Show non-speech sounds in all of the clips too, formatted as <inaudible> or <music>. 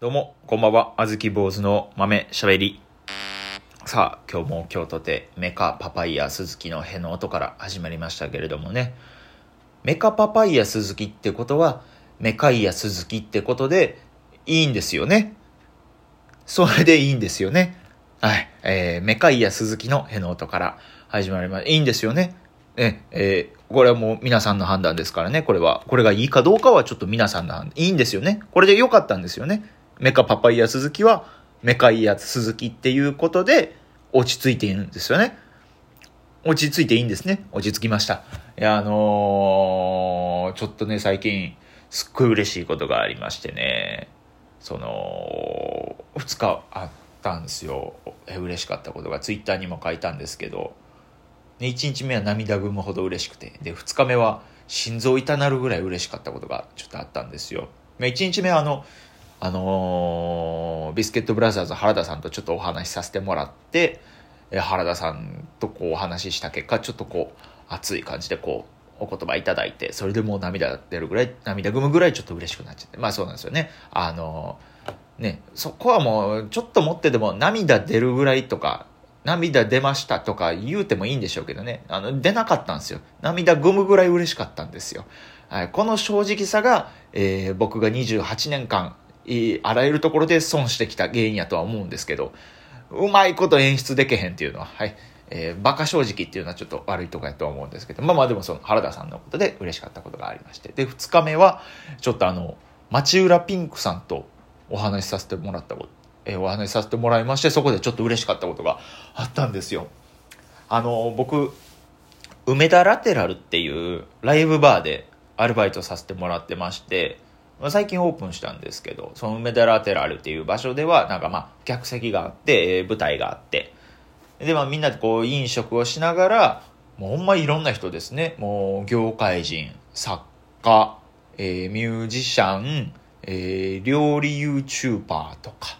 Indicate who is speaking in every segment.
Speaker 1: どうも、こんばんは。あずき坊主の豆しゃべり。さあ、今日も今日とて、メカパパイヤ鈴木のへの音から始まりましたけれどもね。メカパパイヤ鈴木ってことは、メカイヤ鈴木ってことでいいんですよね。それでいいんですよね。はい。えー、メカイヤ鈴木のへの音から始まります。いいんですよね。え、えー、これはもう皆さんの判断ですからね、これは。これがいいかどうかはちょっと皆さんの判断。いいんですよね。これで良かったんですよね。メカパパイヤ鈴木は、メカイヤ鈴木っていうことで、落ち着いているんですよね。落ち着いていいんですね。落ち着きました。いや、あのー、ちょっとね、最近、すっごい嬉しいことがありましてね、その、2日あったんですよ。え嬉しかったことが、ツイッターにも書いたんですけど、ね、1日目は涙ぐむほど嬉しくて、で、2日目は心臓痛なるぐらい嬉しかったことがちょっとあったんですよ。1日目はあの、あのー、ビスケットブラザーズ原田さんとちょっとお話しさせてもらって、え原田さんとこうお話しした結果、ちょっとこう、熱い感じでこう、お言葉いただいて、それでもう涙出るぐらい、涙ぐむぐらいちょっと嬉しくなっちゃって。まあそうなんですよね。あのー、ね、そこはもう、ちょっと持ってでも涙出るぐらいとか、涙出ましたとか言うてもいいんでしょうけどね。あの、出なかったんですよ。涙ぐむぐらい嬉しかったんですよ。はい、この正直さが、えー、僕が28年間、あらゆるところで損してきた原因やとは思うんですけど、うまいこと演出でけへんっていうのは、はい。えー、バカ正直っていうのはちょっと悪いとこやとは思うんですけど、まあまあでもその原田さんのことで嬉しかったことがありまして。で、2日目は、ちょっとあの、町浦ピンクさんとお話しさせてもらったこと、えー、お話しさせてもらいまして、そこでちょっと嬉しかったことがあったんですよ。あの、僕、梅田ラテラルっていうライブバーでアルバイトさせてもらってまして、最近オープンしたんですけど、その梅田ラテラルっていう場所では、なんかまあ、客席があって、舞台があって、で、まあみんなでこう飲食をしながら、もうほんまいろんな人ですね。もう業界人、作家、えー、ミュージシャン、えー、料理 YouTuber とか、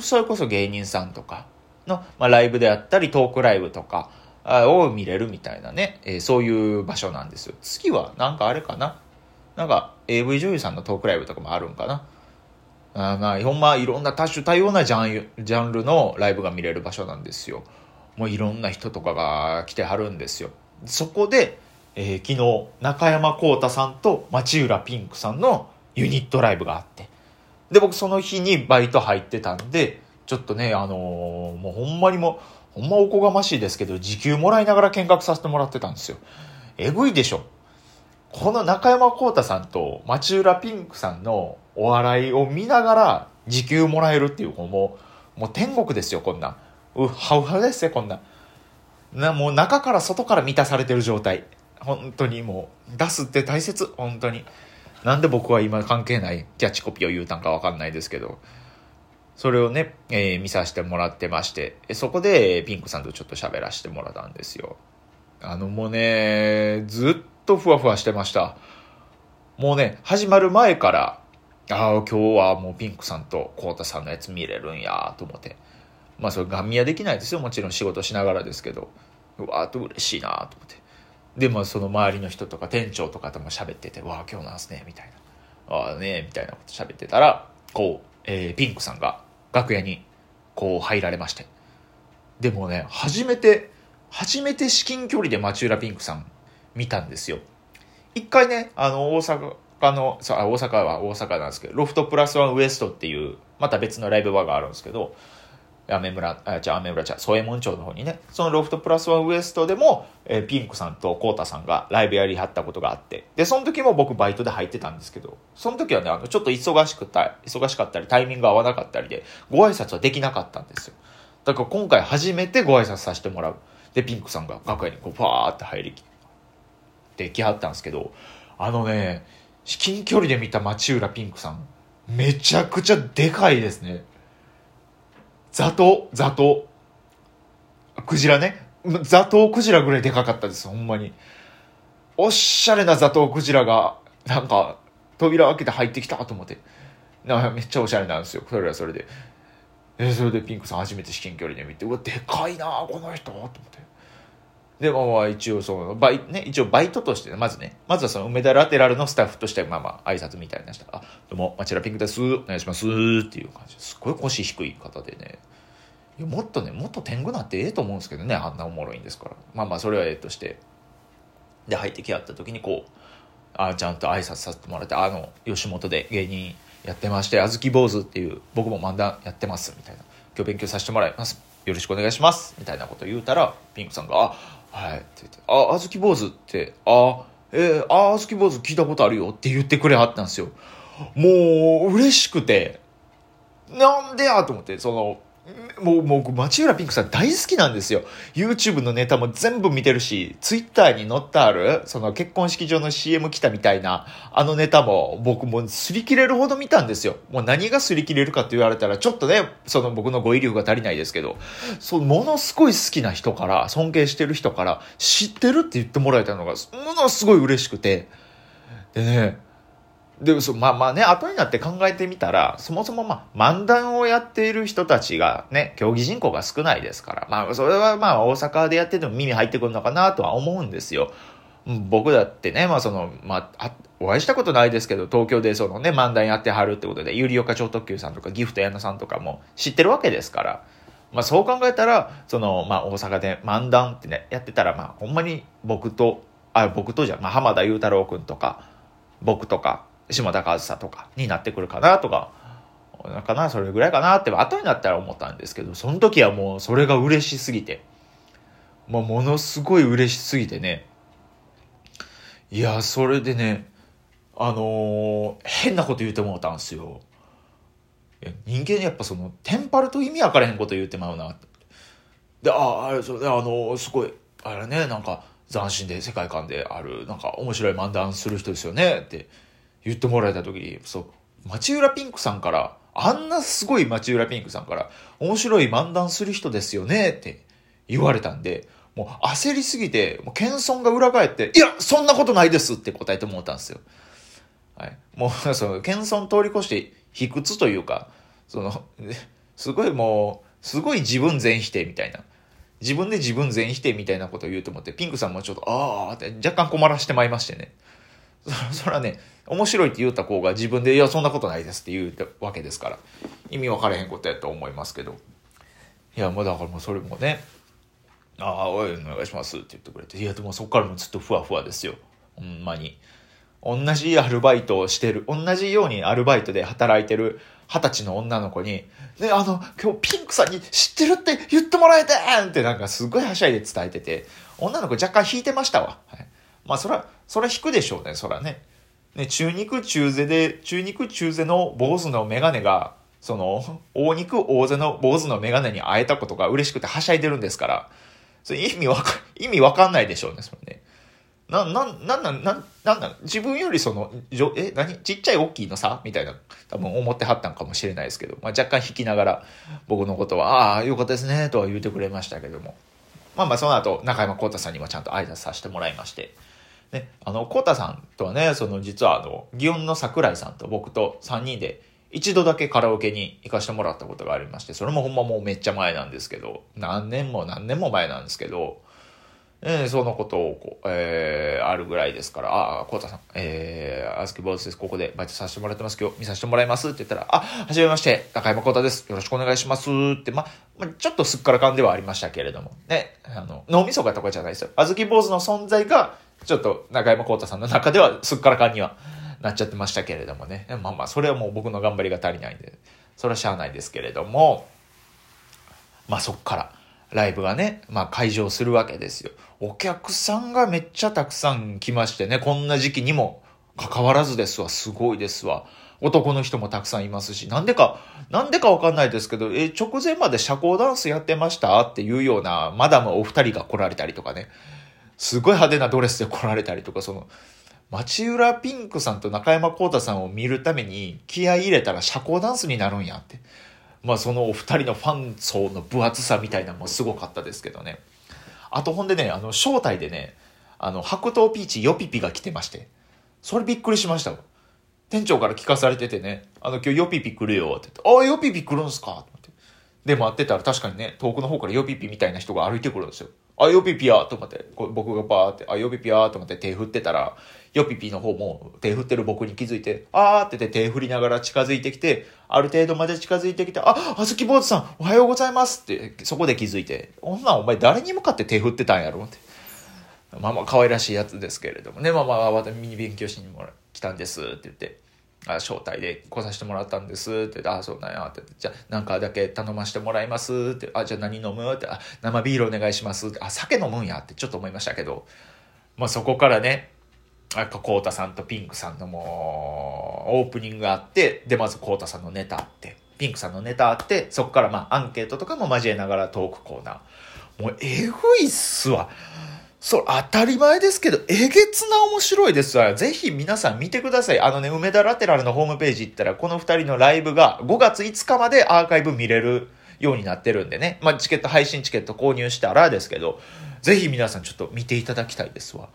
Speaker 1: それこそ芸人さんとかの、まあ、ライブであったり、トークライブとかを見れるみたいなね、えー、そういう場所なんですよ。次はなんかあれかな？なんか AV 女優さんのトークライブとかもあるんかな。あまあ、ほんまいろんな多種多様なジャンジャンルのライブが見れる場所なんですよ。もういろんな人とかが来てはるんですよ。そこで、えー、昨日中山幸太さんと町浦ピンクさんのユニットライブがあって。で、僕その日にバイト入ってたんで、ちょっとね、あのー、もうほんまにも、ほんまおこがましいですけど、時給もらいながら見学させてもらってたんですよ。えぐいでしょ。この中山幸太さんと町浦ピンクさんのお笑いを見ながら時給もらえるっていう、もう、もう天国ですよ、こんな。うはうはですよ、こんな。な、もう中から外から満たされてる状態。本当にもう、出すって大切、本当に。なんで僕は今関係ないキャッチコピーを言うたんかわかんないですけど、それをね、えー、見させてもらってまして、そこでピンクさんとちょっと喋らせてもらったんですよ。あのもうね、ずっとふわふわしてました。もうね、始まる前から、ああ、今日はもうピンクさんとコウタさんのやつ見れるんやと思って。まあそれガン見はできないですよ。もちろん仕事しながらですけど。うわーっと嬉しいなと思って。で、まあその周りの人とか店長とかとも喋ってて、わあ、今日なんすね、みたいな。ああね、みたいなこと喋ってたら、こう、えー、ピンクさんが楽屋にこう入られまして。でもね、初めて、初めて至近距離で町浦ピンクさん見たんですよ。一回ね、あの、大阪の、そう大阪は大阪なんですけど、ロフトプラスワンウエストっていう、また別のライブバーがあるんですけど、アメ村、あ、じゃあアメ村じゃ添右衛門町の方にね、そのロフトプラスワンウエストでも、えー、ピンクさんとコータさんがライブやりはったことがあって、で、その時も僕バイトで入ってたんですけど、その時はね、あの、ちょっと忙しくた、忙しかったり、タイミング合わなかったりで、ご挨拶はできなかったんですよ。だから今回初めてご挨拶させてもらう。で、ピンクさんが楽屋にこう、ファーって入りきってきはったんですけど、あのね、至近距離で見た町浦ピンクさん、めちゃくちゃでかいですね。ザトウ、ザト。クジラね。ザトウクジラぐらいでかかったです、ほんまに。おしゃれなザトウクジラが、なんか、扉開けて入ってきたと思って。なんかめっちゃおしゃれなんですよ。それはそれで。えそれでピンクさん初めて至近距離で見て、うわ、でかいなこの人と思って。で、まあ一応その、バイ、ね、一応バイトとして、まずね、まずはその梅田ラテラルのスタッフとして、まあまあ挨拶みたいなしたあ、どうも、町田ピンクです。お願いします。っていう感じですごい腰低い方でね。いやもっとね、もっと天狗なってええと思うんですけどね、あんなおもろいんですから。まあまあ、それはええとして。で、入ってき合った時にこう、あちゃんと挨拶させてもらって、あの、吉本で芸人やってまして、あずき坊主っていう、僕も漫談やってます、みたいな。今日勉強させてもらいます。よろしくお願いします。みたいなこと言うたら、ピンクさんが、あ、はいって言って、あ、あずき坊主って、あ、えー、あ、あずき坊主聞いたことあるよって言ってくれはったんですよ。もう、嬉しくて、なんでやと思って、その、もう、もう、町浦ピンクさん大好きなんですよ。YouTube のネタも全部見てるし、Twitter に載ってある、その結婚式場の CM 来たみたいな、あのネタも僕も擦り切れるほど見たんですよ。もう何が擦り切れるかって言われたら、ちょっとね、その僕の語彙力が足りないですけど、そう、ものすごい好きな人から、尊敬してる人から、知ってるって言ってもらえたのが、ものすごい嬉しくて、でね、で、そまあまあね、後になって考えてみたら、そもそもまあ、漫談をやっている人たちがね、競技人口が少ないですから、まあ、それはまあ、大阪でやってても耳入ってくるのかなとは思うんですよ。僕だってね、まあその、まあ、お会いしたことないですけど、東京でそのね、漫談やってはるってことで、ゆりおか超特急さんとか、ギフト矢野さんとかも知ってるわけですから、まあそう考えたら、その、まあ大阪で漫談ってね、やってたら、まあほんまに僕と、あ、僕とじゃ、まあ浜田雄太郎くんとか、僕とか、島田和沙とかになってくるかなとか、なんかな、それぐらいかなって後になったら思ったんですけど、その時はもうそれが嬉しすぎて、もうものすごい嬉しすぎてね、いや、それでね、あのー、変なこと言うてもうたんすよ。人間やっぱその、テンパると意味わからへんこと言うてまうな。で、あ、あれ、それあの、すごい、あれね、なんか、斬新で世界観である、なんか面白い漫談する人ですよね、って言ってもらえた時に、そう、町浦ピンクさんから、あんなすごい町浦ピンクさんから、面白い漫談する人ですよねって言われたんで、もう焦りすぎて、もう謙遜が裏返って、いや、そんなことないですって答えてもらったんですよ。はい。もう、<laughs> その、謙遜通り越して、卑屈というか、その、<laughs> すごいもう、すごい自分全否定みたいな。自分で自分全否定みたいなことを言うと思って、ピンクさんもちょっと、ああって若干困らしてまいましてね。そ <laughs> それはね、面白いって言った子が自分で、いや、そんなことないですって言うわけですから、意味分からへんことやと思いますけど。いや、もうだからもうそれもね、ああ、おい、お願いしますって言ってくれて、いや、でもそっからもずっとふわふわですよ。ほんまに。同じアルバイトをしてる、同じようにアルバイトで働いてる二十歳の女の子に、ね、あの、今日ピンクさんに知ってるって言ってもらえてんってなんかすごいはしゃいで伝えてて、女の子若干引いてましたわ。はい、まあそら、そら引くでしょうね、そらね。ね、中肉中背で、中肉中背の坊主のメガネが、その、大肉大背の坊主のメガネに会えたことが嬉しくてはしゃいでるんですから、それ意味わか、意味わかんないでしょうね、それね。な、な、なんなん、なん、なんなん、自分よりその、じょえ、何？ちっちゃい大きいのさ？みたいな、多分思ってはったんかもしれないですけど、まあ若干引きながら、僕のことは、ああ、よかったですね、とは言うてくれましたけども。まあまあその後、中山幸太さんにもちゃんと挨拶させてもらいまして、ね、あの、コータさんとはね、その実はあの、祇園の桜井さんと僕と3人で一度だけカラオケに行かしてもらったことがありまして、それもほんまもうめっちゃ前なんですけど、何年も何年も前なんですけど、えー、そのことをこう、えー、あるぐらいですから、ああ、コータさん、えー、あずき坊主です。ここでバイトさせてもらってます。今日見させてもらいますって言ったら、あ、はじめまして、中山コータです。よろしくお願いしますって、ま、まちょっとすっからかんではありましたけれども、ね、あの、脳みそがとかじゃないですよ。あずき坊主の存在が、ちょっと中山幸太さんの中ではすっからかんにはなっちゃってましたけれどもね。まあまあ、それはもう僕の頑張りが足りないんで、それはしゃあないですけれども、まあそっからライブがね、まあ会場するわけですよ。お客さんがめっちゃたくさん来ましてね、こんな時期にも関わらずですわ、すごいですわ。男の人もたくさんいますし、なんでか、なんでかわかんないですけど、え、直前まで社交ダンスやってました？っていうようなマダムお二人が来られたりとかね。すごい派手なドレスで来られたりとか、その、町浦ピンクさんと中山幸太さんを見るために気合い入れたら社交ダンスになるんやって。まあそのお二人のファン層の分厚さみたいなのもすごかったですけどね。あとほんでね、あの、招待でね、あの、白桃ピーチヨピピが来てまして。それびっくりしました店長から聞かされててね、あの、今日ヨピピ来るよってって、ああ、ヨピピ来るんすかって。で、待ってたら確かにね、遠くの方からヨピピみたいな人が歩いてくるんですよ。あ、ヨピピやと思って、こ僕がバーって、あ、ヨピピやと思って手振ってたら、ヨピピの方も手振ってる僕に気づいて、あーって手振りながら近づいてきて、ある程度まで近づいてきて、あ、あずき坊主さん、おはようございますって、そこで気づいて、女お前誰に向かって手振ってたんやろって。まあまあ可愛らしいやつですけれどもね、まあまあ私ミニ勉強しにも来たんですって言って、あ招待で来させてもらったんですってああそうなんやって。じゃなんかだけ頼ませてもらいますって。あじゃあ何飲むって。あ生ビールお願いしますって。あ酒飲むんやってちょっと思いましたけど。まあそこからねあこうたさんとピンクさんのもうオープニングがあってでまずこうたさんのネタあって。ピンクさんのネタあってそこからまあアンケートとかも交えながらトークコーナー。もうえぐいっすわ。そう、当たり前ですけど、えげつな面白いですわ。ぜひ皆さん見てください。あのね、梅田ラテラルのホームページ行ったら、この二人のライブが5月5日までアーカイブ見れるようになってるんでね。まあ、チケット、配信チケット購入したらですけど、ぜひ皆さんちょっと見ていただきたいですわ。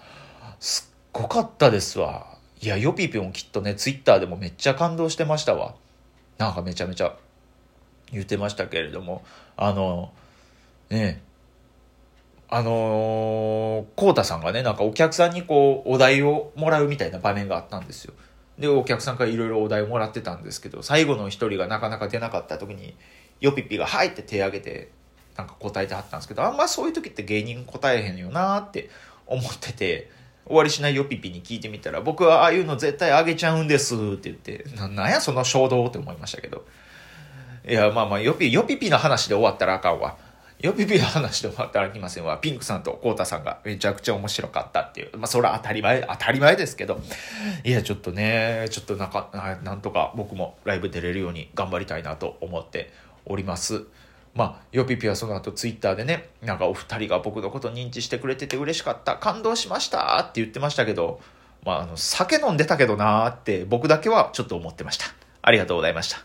Speaker 1: すっごかったですわ。いや、ヨピピョンきっとね、ツイッターでもめっちゃ感動してましたわ。なんかめちゃめちゃ言ってましたけれども、あの、ねあのー、こうたさんがね、なんかお客さんにこう、お題をもらうみたいな場面があったんですよ。で、お客さんからいろいろお題をもらってたんですけど、最後の一人がなかなか出なかった時に、ヨピピが、はいって手挙げて、なんか答えてはったんですけど、あんまそういう時って芸人答えへんよなって思ってて、終わりしないヨピピに聞いてみたら、僕はああいうの絶対あげちゃうんですって言って、ななんやその衝動って思いましたけど。いや、まあまあ、ヨピ、ヨピピの話で終わったらあかんわ。よぴぴの話で終わってあきませんわ。ピンクさんとコータさんがめちゃくちゃ面白かったっていう。まあ、それは当たり前、当たり前ですけど。いや、ちょっとね、ちょっとなんか、なんとか僕もライブ出れるように頑張りたいなと思っております。まあ、よぴぴはその後ツイッターでね、なんかお二人が僕のこと認知してくれてて嬉しかった、感動しましたって言ってましたけど、まあ、あの、酒飲んでたけどなーって僕だけはちょっと思ってました。ありがとうございました。